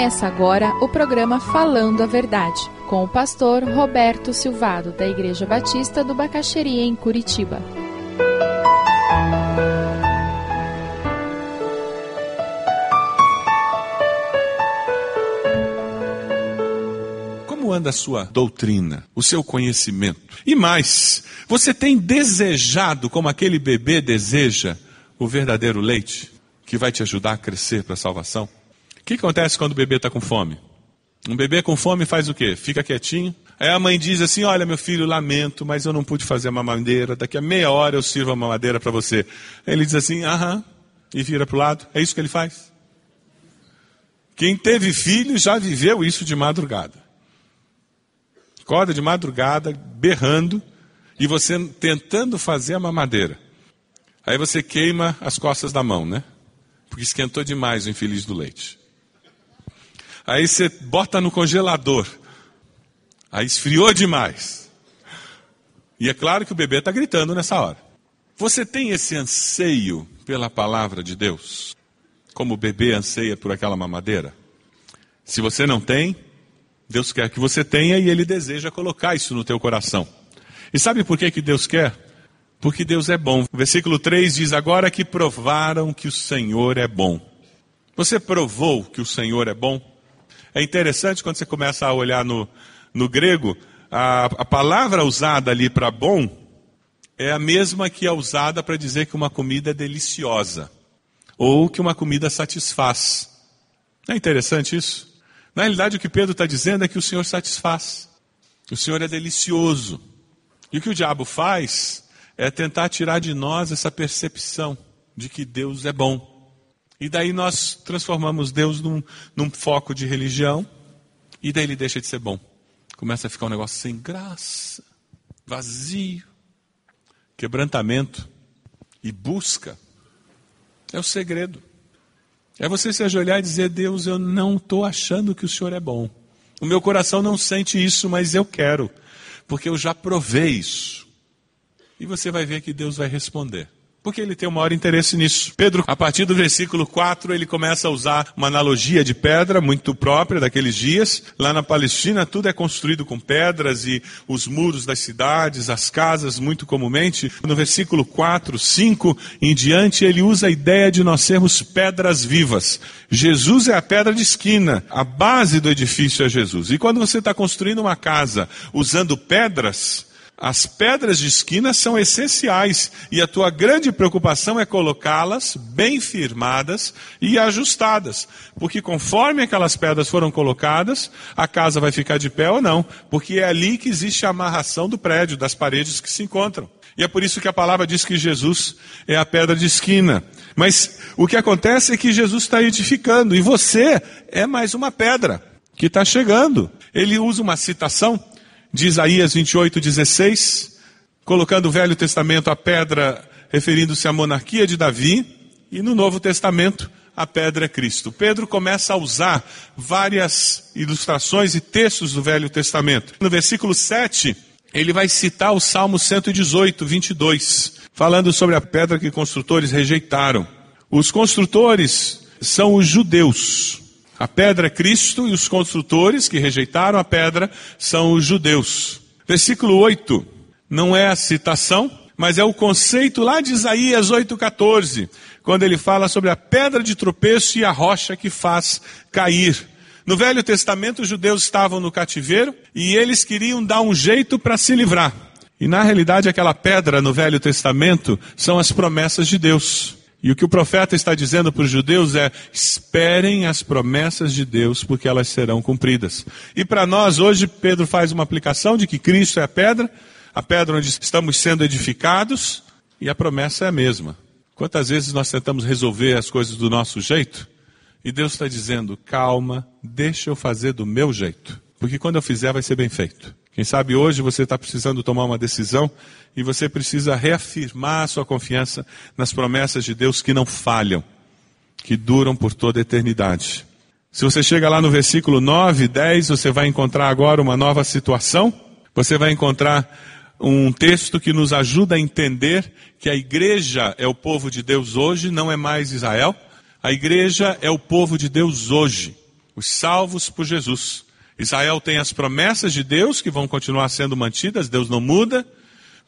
Começa agora o programa Falando a Verdade, com o pastor Roberto Silvado, da Igreja Batista do Bacaxeria, em Curitiba. Como anda a sua doutrina, o seu conhecimento? E mais, você tem desejado, como aquele bebê deseja, o verdadeiro leite que vai te ajudar a crescer para a salvação? Que acontece quando o bebê está com fome? Um bebê com fome faz o quê? Fica quietinho. Aí a mãe diz assim: Olha, meu filho, lamento, mas eu não pude fazer a mamadeira. Daqui a meia hora eu sirvo a mamadeira para você. Aí ele diz assim: Aham, e vira para o lado. É isso que ele faz. Quem teve filho já viveu isso de madrugada. Acorda de madrugada, berrando, e você tentando fazer a mamadeira. Aí você queima as costas da mão, né? Porque esquentou demais o infeliz do leite. Aí você bota no congelador. Aí esfriou demais. E é claro que o bebê está gritando nessa hora. Você tem esse anseio pela palavra de Deus? Como o bebê anseia por aquela mamadeira? Se você não tem, Deus quer que você tenha e Ele deseja colocar isso no teu coração. E sabe por que, que Deus quer? Porque Deus é bom. O versículo 3 diz: Agora que provaram que o Senhor é bom. Você provou que o Senhor é bom? É interessante quando você começa a olhar no, no grego, a, a palavra usada ali para bom é a mesma que é usada para dizer que uma comida é deliciosa ou que uma comida satisfaz. Não é interessante isso? Na realidade, o que Pedro está dizendo é que o Senhor satisfaz. O Senhor é delicioso. E o que o diabo faz é tentar tirar de nós essa percepção de que Deus é bom. E daí nós transformamos Deus num, num foco de religião, e daí ele deixa de ser bom. Começa a ficar um negócio sem graça, vazio, quebrantamento e busca. É o segredo. É você se ajoelhar e dizer: Deus, eu não estou achando que o Senhor é bom. O meu coração não sente isso, mas eu quero, porque eu já provei isso. E você vai ver que Deus vai responder. Porque ele tem o maior interesse nisso. Pedro, a partir do versículo 4, ele começa a usar uma analogia de pedra muito própria daqueles dias. Lá na Palestina, tudo é construído com pedras e os muros das cidades, as casas, muito comumente. No versículo 4, 5 em diante, ele usa a ideia de nós sermos pedras vivas. Jesus é a pedra de esquina, a base do edifício é Jesus. E quando você está construindo uma casa usando pedras, as pedras de esquina são essenciais e a tua grande preocupação é colocá-las bem firmadas e ajustadas, porque conforme aquelas pedras foram colocadas, a casa vai ficar de pé ou não, porque é ali que existe a amarração do prédio, das paredes que se encontram. E é por isso que a palavra diz que Jesus é a pedra de esquina. Mas o que acontece é que Jesus está edificando e você é mais uma pedra que está chegando. Ele usa uma citação de Isaías 28, 16, colocando o Velho Testamento a pedra referindo-se à monarquia de Davi, e no Novo Testamento a pedra é Cristo. Pedro começa a usar várias ilustrações e textos do Velho Testamento. No versículo 7, ele vai citar o Salmo 118, 22, falando sobre a pedra que construtores rejeitaram. Os construtores são os judeus. A pedra é Cristo e os construtores que rejeitaram a pedra são os judeus. Versículo 8 não é a citação, mas é o conceito lá de Isaías 8,14, quando ele fala sobre a pedra de tropeço e a rocha que faz cair. No Velho Testamento, os judeus estavam no cativeiro e eles queriam dar um jeito para se livrar. E na realidade, aquela pedra no Velho Testamento são as promessas de Deus. E o que o profeta está dizendo para os judeus é: esperem as promessas de Deus, porque elas serão cumpridas. E para nós, hoje, Pedro faz uma aplicação de que Cristo é a pedra, a pedra onde estamos sendo edificados, e a promessa é a mesma. Quantas vezes nós tentamos resolver as coisas do nosso jeito? E Deus está dizendo: calma, deixa eu fazer do meu jeito, porque quando eu fizer vai ser bem feito. Quem sabe hoje você está precisando tomar uma decisão e você precisa reafirmar a sua confiança nas promessas de Deus que não falham, que duram por toda a eternidade. Se você chega lá no versículo 9, 10, você vai encontrar agora uma nova situação. Você vai encontrar um texto que nos ajuda a entender que a igreja é o povo de Deus hoje, não é mais Israel. A igreja é o povo de Deus hoje. Os salvos por Jesus. Israel tem as promessas de Deus que vão continuar sendo mantidas, Deus não muda.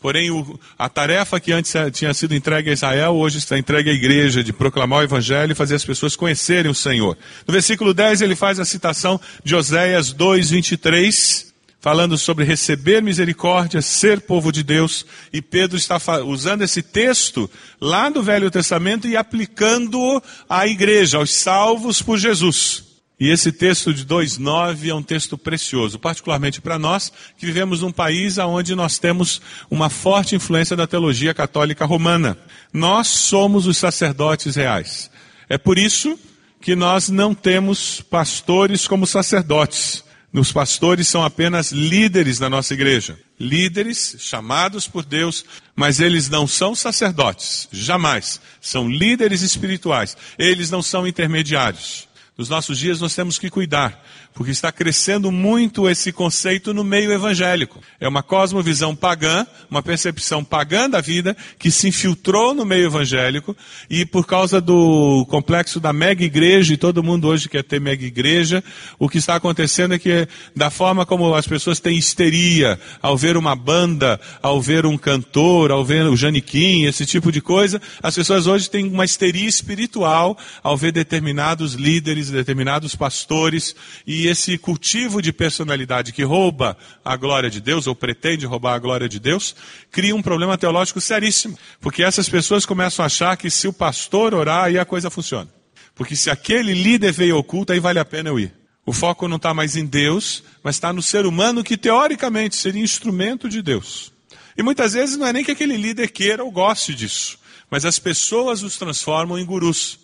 Porém, o, a tarefa que antes tinha sido entregue a Israel, hoje está entregue à igreja, de proclamar o evangelho e fazer as pessoas conhecerem o Senhor. No versículo 10, ele faz a citação de Oséias 2, 23, falando sobre receber misericórdia, ser povo de Deus. E Pedro está usando esse texto lá do Velho Testamento e aplicando-o à igreja, aos salvos por Jesus. E esse texto de 2,9 é um texto precioso, particularmente para nós que vivemos num país onde nós temos uma forte influência da teologia católica romana. Nós somos os sacerdotes reais. É por isso que nós não temos pastores como sacerdotes. Os pastores são apenas líderes da nossa igreja. Líderes chamados por Deus, mas eles não são sacerdotes. Jamais. São líderes espirituais. Eles não são intermediários. Nos nossos dias nós temos que cuidar, porque está crescendo muito esse conceito no meio evangélico. É uma cosmovisão pagã, uma percepção pagã da vida que se infiltrou no meio evangélico e por causa do complexo da mega igreja, e todo mundo hoje quer ter mega igreja, o que está acontecendo é que da forma como as pessoas têm histeria ao ver uma banda, ao ver um cantor, ao ver o Janiquim, esse tipo de coisa, as pessoas hoje têm uma histeria espiritual ao ver determinados líderes, determinados pastores e esse cultivo de personalidade que rouba a glória de Deus, ou pretende roubar a glória de Deus, cria um problema teológico seríssimo. Porque essas pessoas começam a achar que se o pastor orar, aí a coisa funciona. Porque se aquele líder veio oculto, aí vale a pena eu ir. O foco não está mais em Deus, mas está no ser humano que teoricamente seria instrumento de Deus. E muitas vezes não é nem que aquele líder queira ou goste disso, mas as pessoas os transformam em gurus,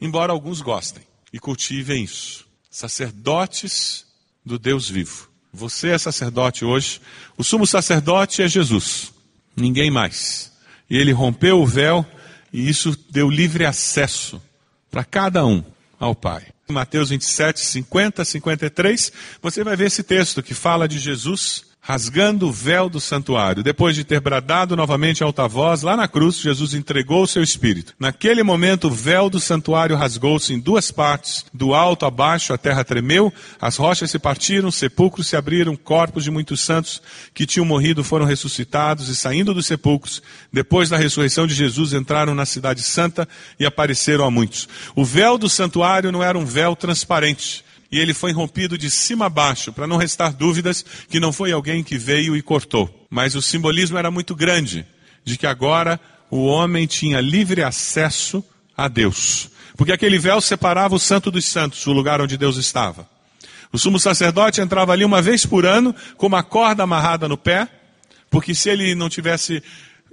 embora alguns gostem e cultivem isso sacerdotes do Deus vivo. Você é sacerdote hoje. O sumo sacerdote é Jesus, ninguém mais. E ele rompeu o véu e isso deu livre acesso para cada um ao Pai. Mateus 27, 50, 53, você vai ver esse texto que fala de Jesus rasgando o véu do santuário. Depois de ter bradado novamente em alta voz, lá na cruz, Jesus entregou o seu espírito. Naquele momento, o véu do santuário rasgou-se em duas partes, do alto a baixo, a terra tremeu, as rochas se partiram, sepulcros se abriram, corpos de muitos santos que tinham morrido foram ressuscitados e saindo dos sepulcros, depois da ressurreição de Jesus, entraram na cidade santa e apareceram a muitos. O véu do santuário não era um véu transparente e ele foi rompido de cima a baixo, para não restar dúvidas que não foi alguém que veio e cortou. Mas o simbolismo era muito grande, de que agora o homem tinha livre acesso a Deus. Porque aquele véu separava o santo dos santos, o lugar onde Deus estava. O sumo sacerdote entrava ali uma vez por ano, com uma corda amarrada no pé, porque se ele não tivesse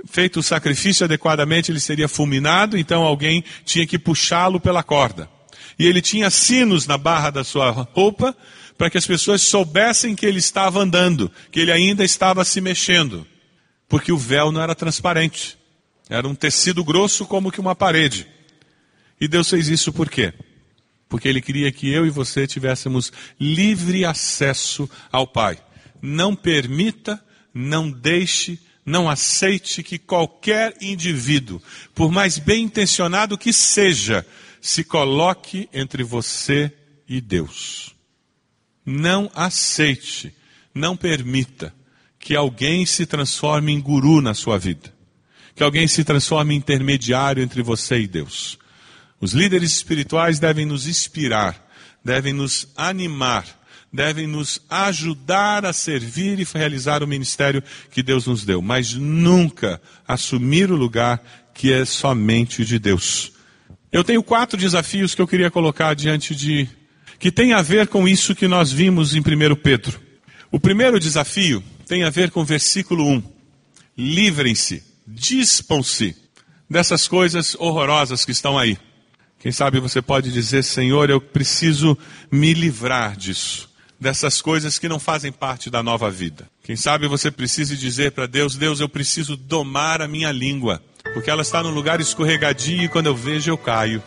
feito o sacrifício adequadamente, ele seria fulminado, então alguém tinha que puxá-lo pela corda e ele tinha sinos na barra da sua roupa para que as pessoas soubessem que ele estava andando, que ele ainda estava se mexendo, porque o véu não era transparente, era um tecido grosso como que uma parede. E Deus fez isso por quê? Porque Ele queria que eu e você tivéssemos livre acesso ao Pai. Não permita, não deixe, não aceite que qualquer indivíduo, por mais bem intencionado que seja, se coloque entre você e Deus. Não aceite, não permita que alguém se transforme em guru na sua vida. Que alguém se transforme em intermediário entre você e Deus. Os líderes espirituais devem nos inspirar, devem nos animar, devem nos ajudar a servir e realizar o ministério que Deus nos deu, mas nunca assumir o lugar que é somente de Deus. Eu tenho quatro desafios que eu queria colocar diante de. que tem a ver com isso que nós vimos em 1 Pedro. O primeiro desafio tem a ver com o versículo 1. Livrem-se, dispam-se dessas coisas horrorosas que estão aí. Quem sabe você pode dizer, Senhor, eu preciso me livrar disso, dessas coisas que não fazem parte da nova vida. Quem sabe você precisa dizer para Deus, Deus, eu preciso domar a minha língua porque ela está num lugar escorregadio e quando eu vejo eu caio.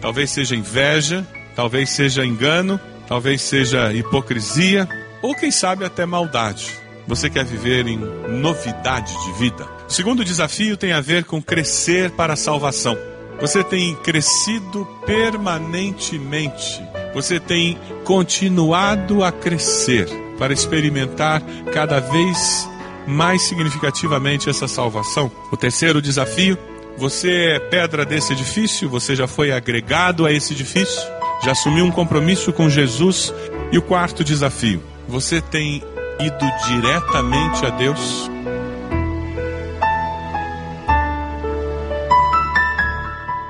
Talvez seja inveja, talvez seja engano, talvez seja hipocrisia, ou quem sabe até maldade. Você quer viver em novidade de vida? O segundo desafio tem a ver com crescer para a salvação. Você tem crescido permanentemente. Você tem continuado a crescer para experimentar cada vez mais significativamente essa salvação. O terceiro desafio: você é pedra desse edifício, você já foi agregado a esse edifício, já assumiu um compromisso com Jesus. E o quarto desafio: você tem ido diretamente a Deus?